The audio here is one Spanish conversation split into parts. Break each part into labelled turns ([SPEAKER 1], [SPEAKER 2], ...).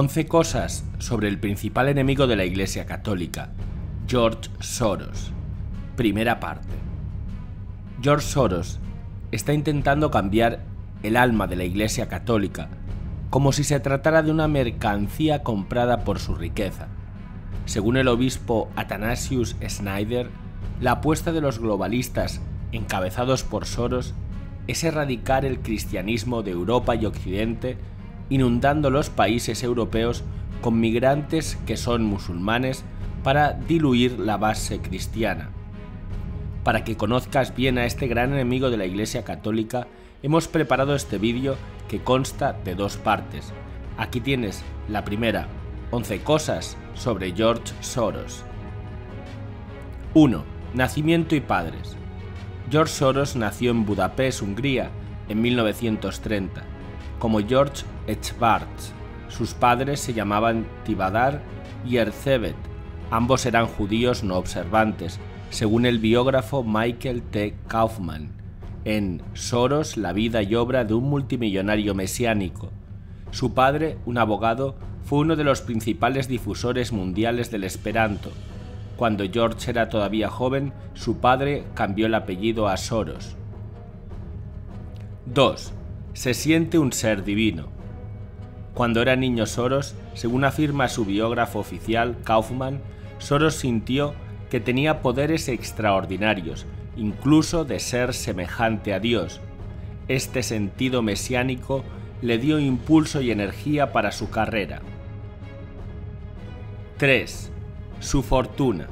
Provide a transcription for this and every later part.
[SPEAKER 1] Once cosas sobre el principal enemigo de la Iglesia Católica, George Soros. Primera parte. George Soros está intentando cambiar el alma de la Iglesia Católica, como si se tratara de una mercancía comprada por su riqueza. Según el obispo Athanasius Snyder, la apuesta de los globalistas, encabezados por Soros, es erradicar el cristianismo de Europa y Occidente inundando los países europeos con migrantes que son musulmanes para diluir la base cristiana. Para que conozcas bien a este gran enemigo de la Iglesia Católica, hemos preparado este vídeo que consta de dos partes. Aquí tienes la primera, 11 cosas sobre George Soros. 1. Nacimiento y padres. George Soros nació en Budapest, Hungría, en 1930 como George Echbarts. Sus padres se llamaban Tibadar y Erzebet. Ambos eran judíos no observantes, según el biógrafo Michael T. Kaufman, en Soros, la vida y obra de un multimillonario mesiánico. Su padre, un abogado, fue uno de los principales difusores mundiales del Esperanto. Cuando George era todavía joven, su padre cambió el apellido a Soros. 2 se siente un ser divino. Cuando era niño Soros, según afirma su biógrafo oficial Kaufman, Soros sintió que tenía poderes extraordinarios, incluso de ser semejante a Dios. Este sentido mesiánico le dio impulso y energía para su carrera. 3. Su fortuna.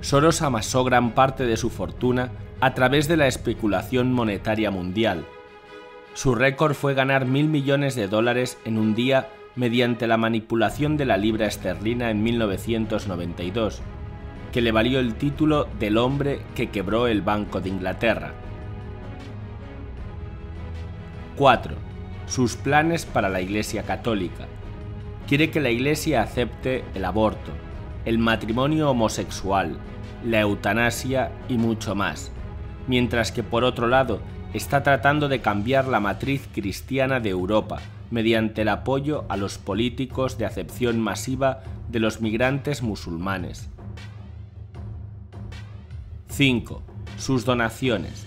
[SPEAKER 1] Soros amasó gran parte de su fortuna a través de la especulación monetaria mundial, su récord fue ganar mil millones de dólares en un día mediante la manipulación de la libra esterlina en 1992, que le valió el título del hombre que quebró el Banco de Inglaterra. 4. Sus planes para la Iglesia Católica. Quiere que la Iglesia acepte el aborto, el matrimonio homosexual, la eutanasia y mucho más, mientras que por otro lado está tratando de cambiar la matriz cristiana de Europa mediante el apoyo a los políticos de acepción masiva de los migrantes musulmanes. 5. Sus donaciones.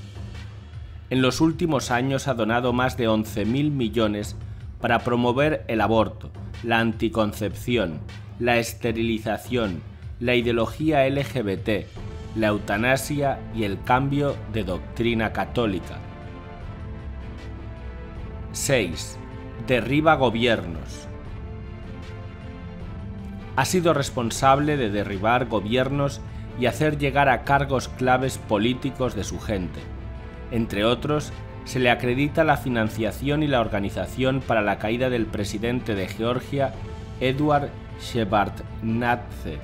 [SPEAKER 1] En los últimos años ha donado más de 11.000 millones para promover el aborto, la anticoncepción, la esterilización, la ideología LGBT, la eutanasia y el cambio de doctrina católica. 6. Derriba gobiernos. Ha sido responsable de derribar gobiernos y hacer llegar a cargos claves políticos de su gente. Entre otros, se le acredita la financiación y la organización para la caída del presidente de Georgia, Eduard Shevardnadze,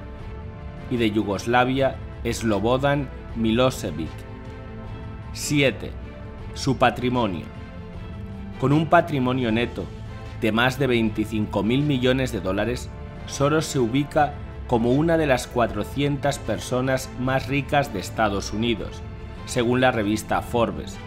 [SPEAKER 1] y de Yugoslavia, Slobodan Milosevic. 7. Su patrimonio con un patrimonio neto de más de 25 mil millones de dólares, Soros se ubica como una de las 400 personas más ricas de Estados Unidos, según la revista Forbes.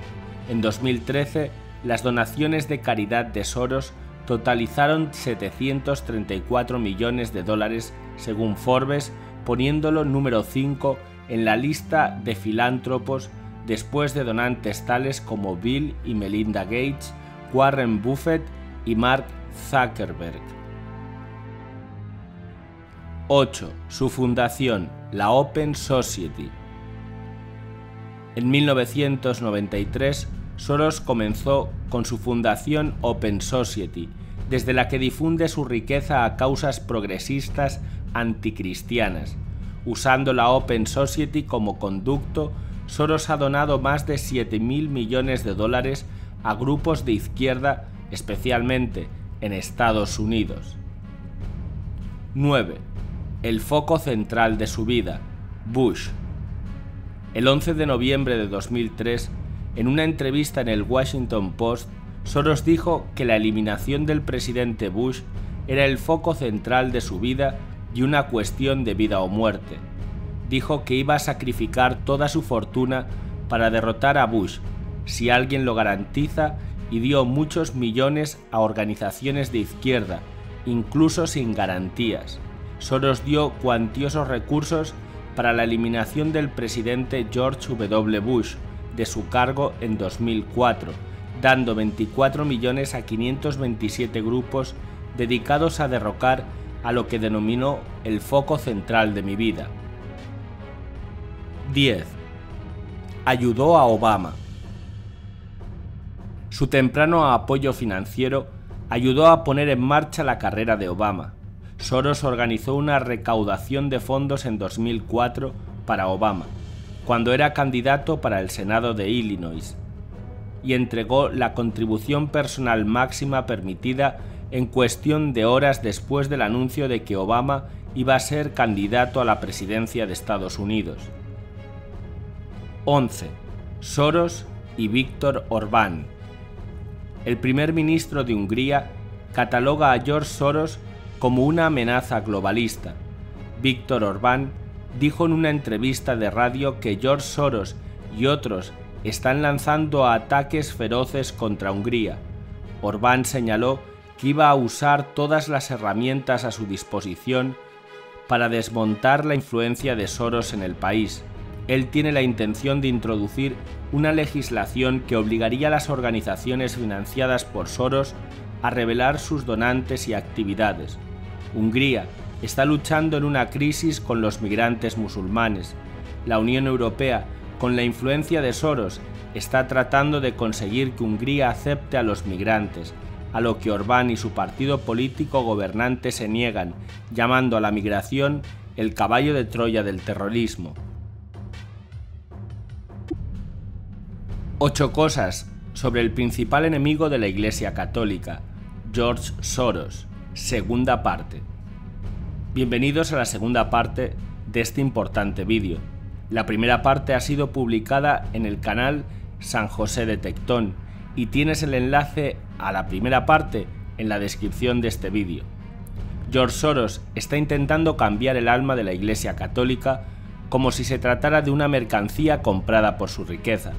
[SPEAKER 1] En 2013, las donaciones de caridad de Soros totalizaron 734 millones de dólares, según Forbes, poniéndolo número 5 en la lista de filántropos después de donantes tales como Bill y Melinda Gates, Warren Buffett y Mark Zuckerberg. 8. Su fundación, la Open Society. En 1993, Soros comenzó con su fundación Open Society, desde la que difunde su riqueza a causas progresistas anticristianas, usando la Open Society como conducto Soros ha donado más de 7.000 millones de dólares a grupos de izquierda, especialmente en Estados Unidos. 9. El foco central de su vida, Bush. El 11 de noviembre de 2003, en una entrevista en el Washington Post, Soros dijo que la eliminación del presidente Bush era el foco central de su vida y una cuestión de vida o muerte. Dijo que iba a sacrificar toda su fortuna para derrotar a Bush, si alguien lo garantiza, y dio muchos millones a organizaciones de izquierda, incluso sin garantías. Soros dio cuantiosos recursos para la eliminación del presidente George W. Bush de su cargo en 2004, dando 24 millones a 527 grupos dedicados a derrocar a lo que denominó el foco central de mi vida. 10. Ayudó a Obama. Su temprano apoyo financiero ayudó a poner en marcha la carrera de Obama. Soros organizó una recaudación de fondos en 2004 para Obama, cuando era candidato para el Senado de Illinois, y entregó la contribución personal máxima permitida en cuestión de horas después del anuncio de que Obama iba a ser candidato a la presidencia de Estados Unidos. 11. Soros y Víctor Orbán. El primer ministro de Hungría cataloga a George Soros como una amenaza globalista. Víctor Orbán dijo en una entrevista de radio que George Soros y otros están lanzando ataques feroces contra Hungría. Orbán señaló que iba a usar todas las herramientas a su disposición para desmontar la influencia de Soros en el país. Él tiene la intención de introducir una legislación que obligaría a las organizaciones financiadas por Soros a revelar sus donantes y actividades. Hungría está luchando en una crisis con los migrantes musulmanes. La Unión Europea, con la influencia de Soros, está tratando de conseguir que Hungría acepte a los migrantes, a lo que Orbán y su partido político gobernante se niegan, llamando a la migración el caballo de Troya del terrorismo. Ocho cosas sobre el principal enemigo de la Iglesia Católica, George Soros, segunda parte. Bienvenidos a la segunda parte de este importante vídeo. La primera parte ha sido publicada en el canal San José de Tectón y tienes el enlace a la primera parte en la descripción de este vídeo. George Soros está intentando cambiar el alma de la Iglesia Católica como si se tratara de una mercancía comprada por su riqueza.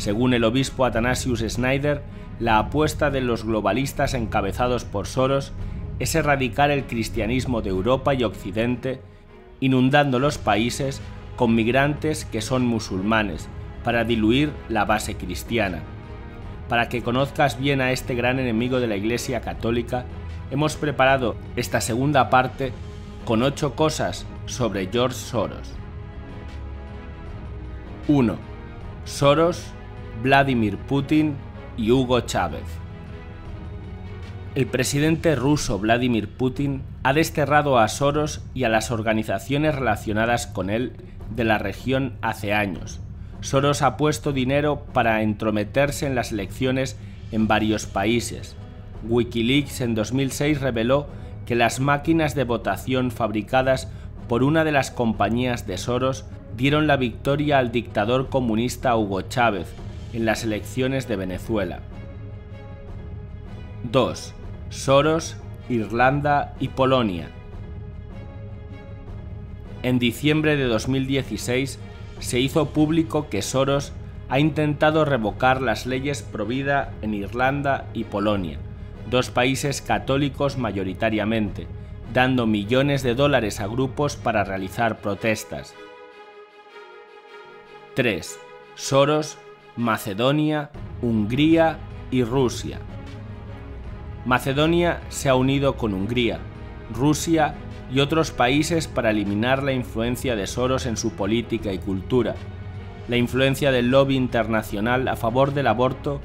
[SPEAKER 1] Según el obispo Athanasius Snyder, la apuesta de los globalistas encabezados por Soros es erradicar el cristianismo de Europa y Occidente, inundando los países con migrantes que son musulmanes, para diluir la base cristiana. Para que conozcas bien a este gran enemigo de la Iglesia Católica, hemos preparado esta segunda parte con ocho cosas sobre George Soros. 1. Soros, Vladimir Putin y Hugo Chávez. El presidente ruso Vladimir Putin ha desterrado a Soros y a las organizaciones relacionadas con él de la región hace años, Soros ha puesto dinero para entrometerse en las elecciones en varios países. Wikileaks en 2006 reveló que las máquinas de votación fabricadas por una de las compañías de Soros dieron la victoria al dictador comunista Hugo Chávez en las elecciones de Venezuela. 2. Soros, Irlanda y Polonia. En diciembre de 2016, se hizo público que Soros ha intentado revocar las leyes Provida en Irlanda y Polonia, dos países católicos mayoritariamente, dando millones de dólares a grupos para realizar protestas. 3. Soros, Macedonia, Hungría y Rusia. Macedonia se ha unido con Hungría, Rusia y otros países para eliminar la influencia de Soros en su política y cultura. La influencia del lobby internacional a favor del aborto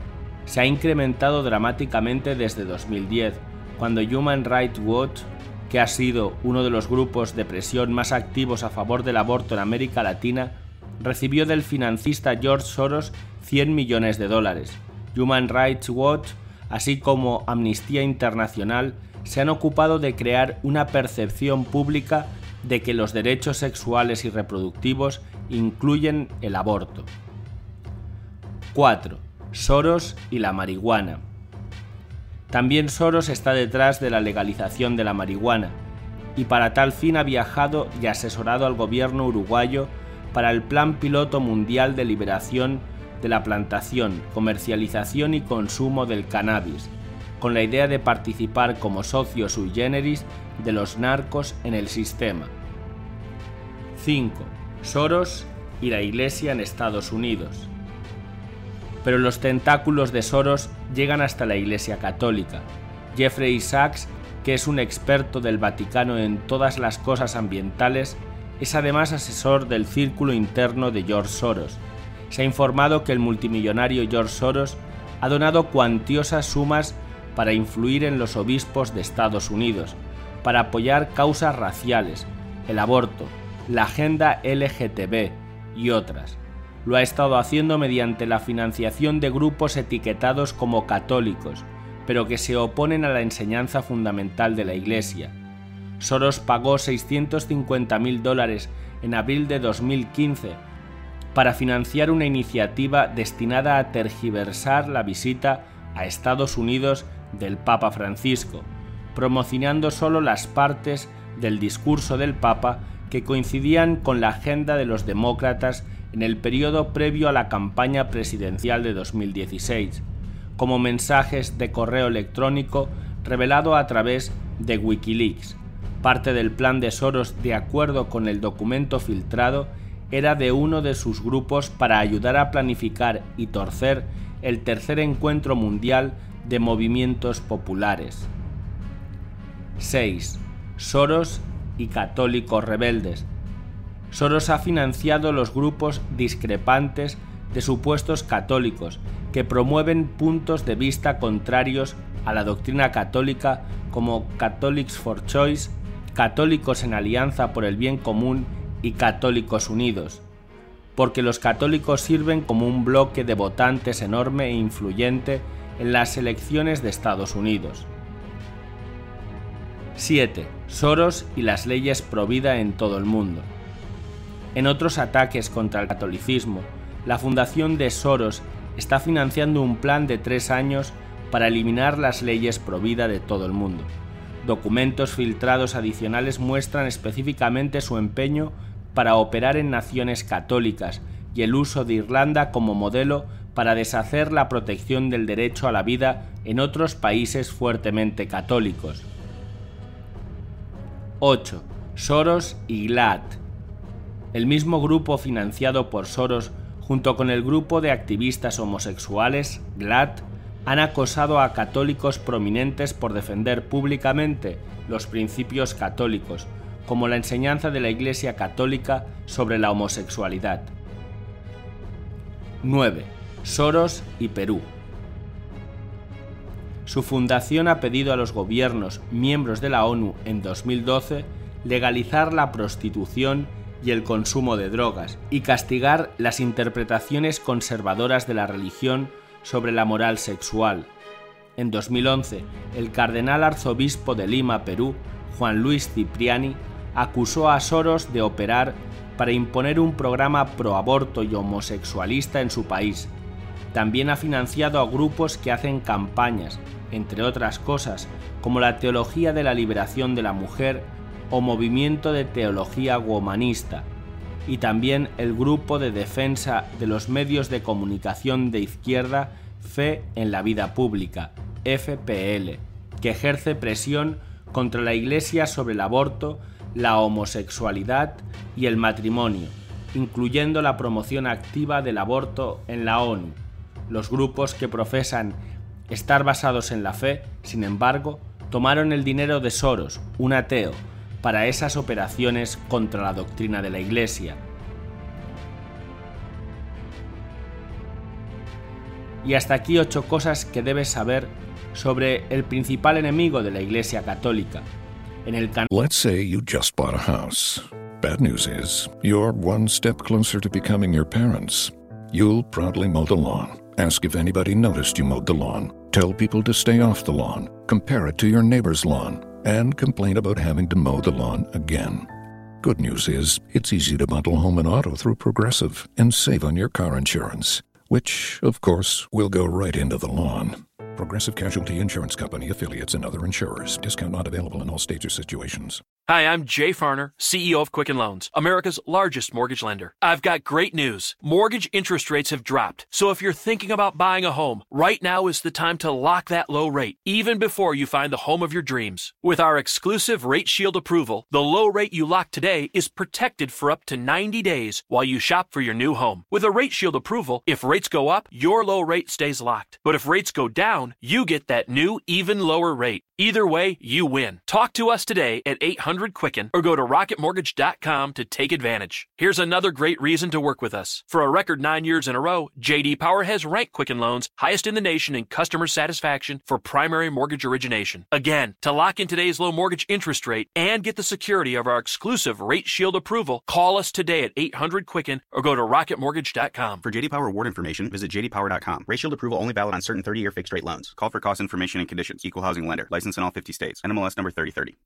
[SPEAKER 1] se ha incrementado dramáticamente desde 2010, cuando Human Rights Watch, que ha sido uno de los grupos de presión más activos a favor del aborto en América Latina, recibió del financista George Soros 100 millones de dólares. Human Rights Watch, así como Amnistía Internacional, se han ocupado de crear una percepción pública de que los derechos sexuales y reproductivos incluyen el aborto. 4. Soros y la marihuana. También Soros está detrás de la legalización de la marihuana, y para tal fin ha viajado y asesorado al gobierno uruguayo para el Plan Piloto Mundial de Liberación de la Plantación, Comercialización y Consumo del Cannabis, con la idea de participar como socio sui generis de los narcos en el sistema. 5. Soros y la Iglesia en Estados Unidos. Pero los tentáculos de Soros llegan hasta la Iglesia Católica. Jeffrey Sachs, que es un experto del Vaticano en todas las cosas ambientales, es además asesor del círculo interno de George Soros. Se ha informado que el multimillonario George Soros ha donado cuantiosas sumas para influir en los obispos de Estados Unidos, para apoyar causas raciales, el aborto, la agenda LGTB y otras. Lo ha estado haciendo mediante la financiación de grupos etiquetados como católicos, pero que se oponen a la enseñanza fundamental de la Iglesia. Soros pagó 650 mil dólares en abril de 2015 para financiar una iniciativa destinada a tergiversar la visita a Estados Unidos del Papa Francisco, promocionando solo las partes del discurso del Papa que coincidían con la agenda de los demócratas en el periodo previo a la campaña presidencial de 2016, como mensajes de correo electrónico revelado a través de Wikileaks. Parte del plan de Soros, de acuerdo con el documento filtrado, era de uno de sus grupos para ayudar a planificar y torcer el tercer encuentro mundial de movimientos populares. 6. Soros y católicos rebeldes. Soros ha financiado los grupos discrepantes de supuestos católicos que promueven puntos de vista contrarios a la doctrina católica como Catholics for Choice, Católicos en Alianza por el Bien Común y Católicos Unidos, porque los católicos sirven como un bloque de votantes enorme e influyente en las elecciones de Estados Unidos. 7. Soros y las leyes provida en todo el mundo. En otros ataques contra el catolicismo, la Fundación de Soros está financiando un plan de tres años para eliminar las leyes provida de todo el mundo. Documentos filtrados adicionales muestran específicamente su empeño para operar en naciones católicas y el uso de Irlanda como modelo para deshacer la protección del derecho a la vida en otros países fuertemente católicos. 8. Soros y GLAD. El mismo grupo financiado por Soros junto con el grupo de activistas homosexuales, GLAD, han acosado a católicos prominentes por defender públicamente los principios católicos, como la enseñanza de la Iglesia Católica sobre la homosexualidad. 9. Soros y Perú. Su fundación ha pedido a los gobiernos miembros de la ONU en 2012 legalizar la prostitución y el consumo de drogas y castigar las interpretaciones conservadoras de la religión sobre la moral sexual. En 2011, el cardenal arzobispo de Lima, Perú, Juan Luis Cipriani, acusó a Soros de operar para imponer un programa pro-aborto y homosexualista en su país. También ha financiado a grupos que hacen campañas, entre otras cosas, como la Teología de la Liberación de la Mujer o Movimiento de Teología Womanista, y también el Grupo de Defensa de los Medios de Comunicación de Izquierda Fe en la Vida Pública, FPL, que ejerce presión contra la Iglesia sobre el aborto la homosexualidad y el matrimonio, incluyendo la promoción activa del aborto en la ONU. Los grupos que profesan estar basados en la fe, sin embargo, tomaron el dinero de Soros, un ateo, para esas operaciones contra la doctrina de la Iglesia. Y hasta aquí ocho cosas que debes saber sobre el principal enemigo de la Iglesia Católica, en el
[SPEAKER 2] Let's say you just bought a house. Bad news is, you're one step closer to becoming your parents. You'll proudly mow the lawn. Ask if anybody noticed you mowed the lawn. Tell people to stay off the lawn. Compare it to your neighbor's lawn. And complain about having to mow the lawn again. Good news is, it's easy to bundle home and auto through Progressive and save on your car insurance, which, of course, will go right into the lawn. Progressive Casualty Insurance Company affiliates and other insurers. Discount not available in all states or situations.
[SPEAKER 3] Hi, I'm Jay Farner, CEO of Quicken Loans, America's largest mortgage lender. I've got great news. Mortgage interest rates have dropped. So if you're thinking about buying a home, right now is the time to lock that low rate, even before you find the home of your dreams. With our exclusive Rate Shield approval, the low rate you lock today is protected for up to 90 days while you shop for your new home. With a Rate Shield approval, if rates go up, your low rate stays locked. But if rates go down, you get that new, even lower rate. Either way, you win. Talk to us today at 800 Quicken or go to rocketmortgage.com to take advantage. Here's another great reason to work with us. For a record nine years in a row, JD Power has ranked Quicken Loans highest in the nation in customer satisfaction for primary mortgage origination. Again, to lock in today's low mortgage interest rate and get the security of our exclusive Rate Shield approval, call us today at 800 Quicken or go to rocketmortgage.com.
[SPEAKER 4] For JD Power award information, visit jdpower.com. Rate Shield approval only valid on certain 30-year fixed rate loans. Call for cost information and conditions. Equal housing lender. License in all 50 states. NMLS number 3030.